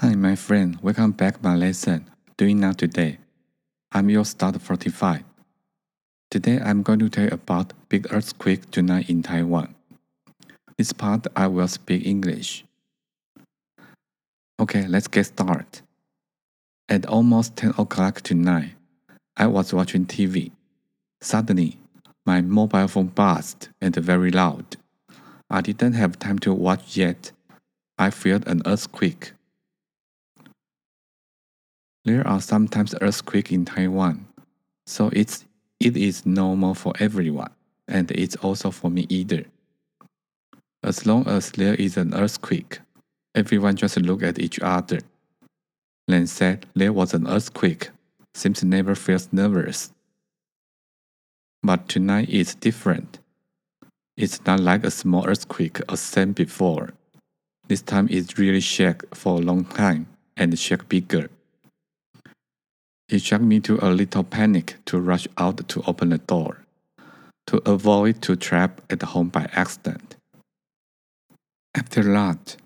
Hi, my friend. Welcome back my lesson. Doing now today. I'm your start 45. Today I'm going to tell you about big earthquake tonight in Taiwan. This part I will speak English. Okay, let's get started. At almost 10 o'clock tonight, I was watching TV. Suddenly, my mobile phone buzzed and very loud. I didn't have time to watch yet. I felt an earthquake. There are sometimes earthquakes in Taiwan, so it's it is normal for everyone, and it's also for me either. As long as there is an earthquake, everyone just look at each other. Then said there was an earthquake, seems never feels nervous. But tonight is different. It's not like a small earthquake as same before. This time it really shake for a long time and shake bigger. It shocked me to a little panic to rush out to open the door, to avoid to trap at home by accident. After that,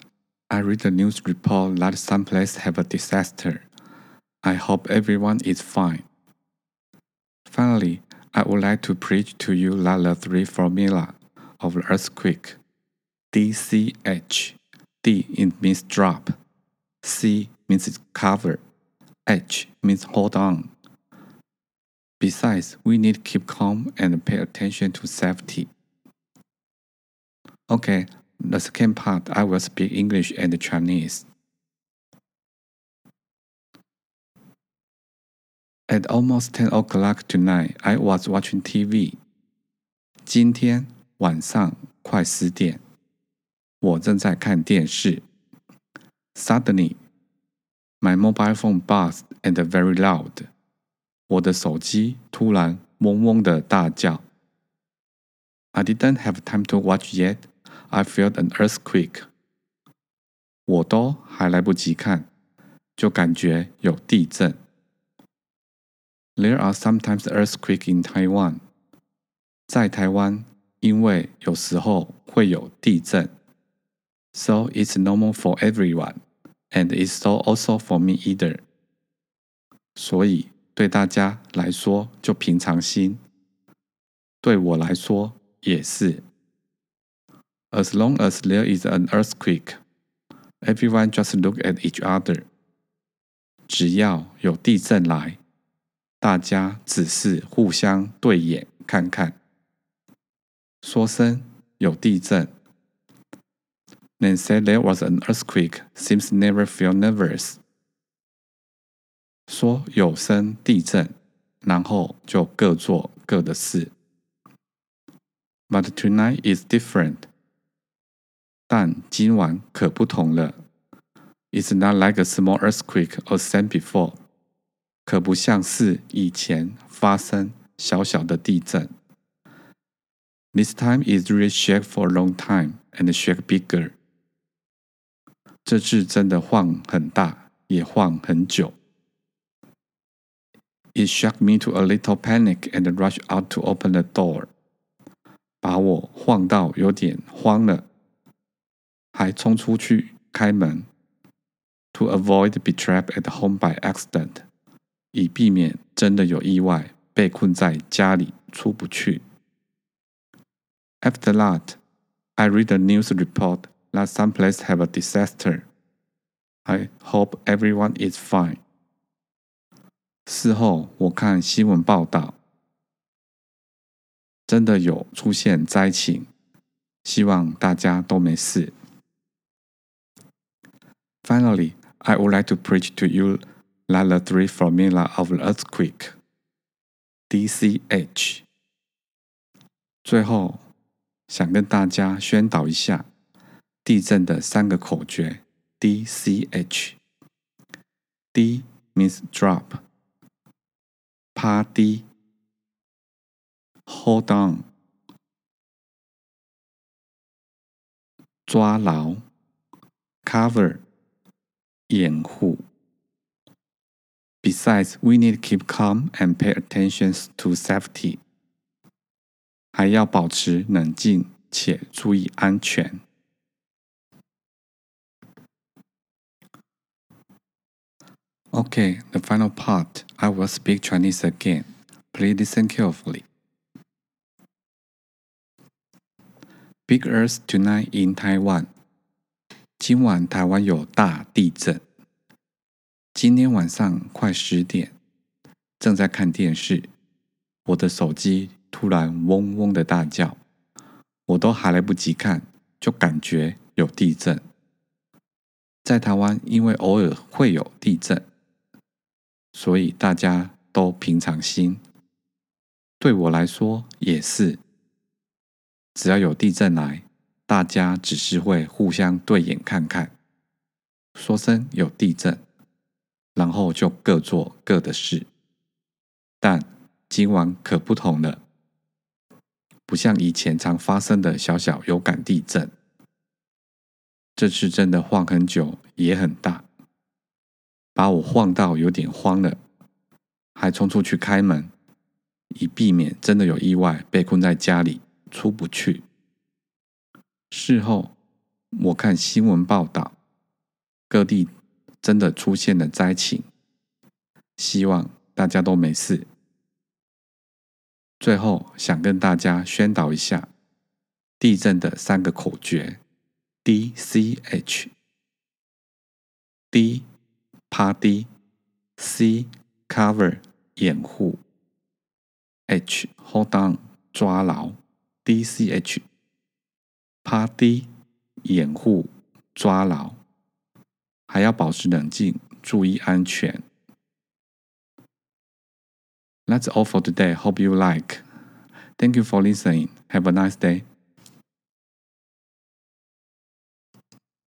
I read the news report that some place have a disaster. I hope everyone is fine. Finally, I would like to preach to you that the three formula of earthquake. DCH. D it means drop. C means cover. H means hold on. Besides, we need to keep calm and pay attention to safety. Okay, the second part I will speak English and Chinese. At almost 10 o'clock tonight, I was watching TV. 今天晚上快十点，我正在看电视。Suddenly, my mobile phone buzzed and very loud. 我的手机突然嗡嗡的大叫。I didn't have time to watch yet. I felt an earthquake. 我都还来不及看，就感觉有地震。There are sometimes earthquakes in Taiwan. 在台湾，因为有时候会有地震，so it's normal for everyone, and it's so also for me either. 所以对大家来说就平常心，对我来说也是。As long as there is an earthquake, everyone just look at each other. 只要有地震来，大家只是互相对眼看看，说声有地震。 Then said there was an earthquake. Seems never feel nervous. 说有声地震，然后就各做各的事。But tonight is different. 但今晚可不同了。It's not like a small earthquake or same before. 可不像是以前发生小小的地震。This time is really shake for a long time and shake bigger. 这次真的晃很大，也晃很久。It shocked me to a little panic and rushed out to open the door. 把我晃到有点慌了，还冲出去开门。To avoid be trapped at home by accident. 以避免真的有意外被困在家里出不去。After that, I read the news report that some place have a disaster. I hope everyone is fine. 事后我看新闻报道，真的有出现灾情，希望大家都没事。Finally, I would like to preach to you that the three formula of the earthquake. DCH. 最后，想跟大家宣导一下 地震的三个口诀。DCH. D means drop. 趴低，hold on，抓牢，cover，掩护。Besides, we need to keep calm and pay attention to safety。还要保持冷静且注意安全。Okay, the final part. I will speak Chinese again. Please listen carefully. Big Earth tonight in Taiwan. 今晚台湾有大地震。今天晚上快十点，正在看电视，我的手机突然嗡嗡的大叫，我都还来不及看，就感觉有地震。在台湾，因为偶尔会有地震。 所以大家都平常心，对我来说也是。只要有地震来，大家只是会互相对眼看看，说声有地震，然后就各做各的事。但今晚可不同了，不像以前常发生的小小有感地震，这次真的晃很久，也很大。把我晃到有点慌了，还冲出去开门，以避免真的有意外被困在家里出不去。事后我看新闻报道，各地真的出现了灾情，希望大家都没事。最后想跟大家宣导一下地震的三个口诀：D C H，D。趴低，C cover 掩护，H hold on 抓牢，D C H 趴低掩护抓牢，还要保持冷静，注意安全。That's all for today. Hope you like. Thank you for listening. Have a nice day.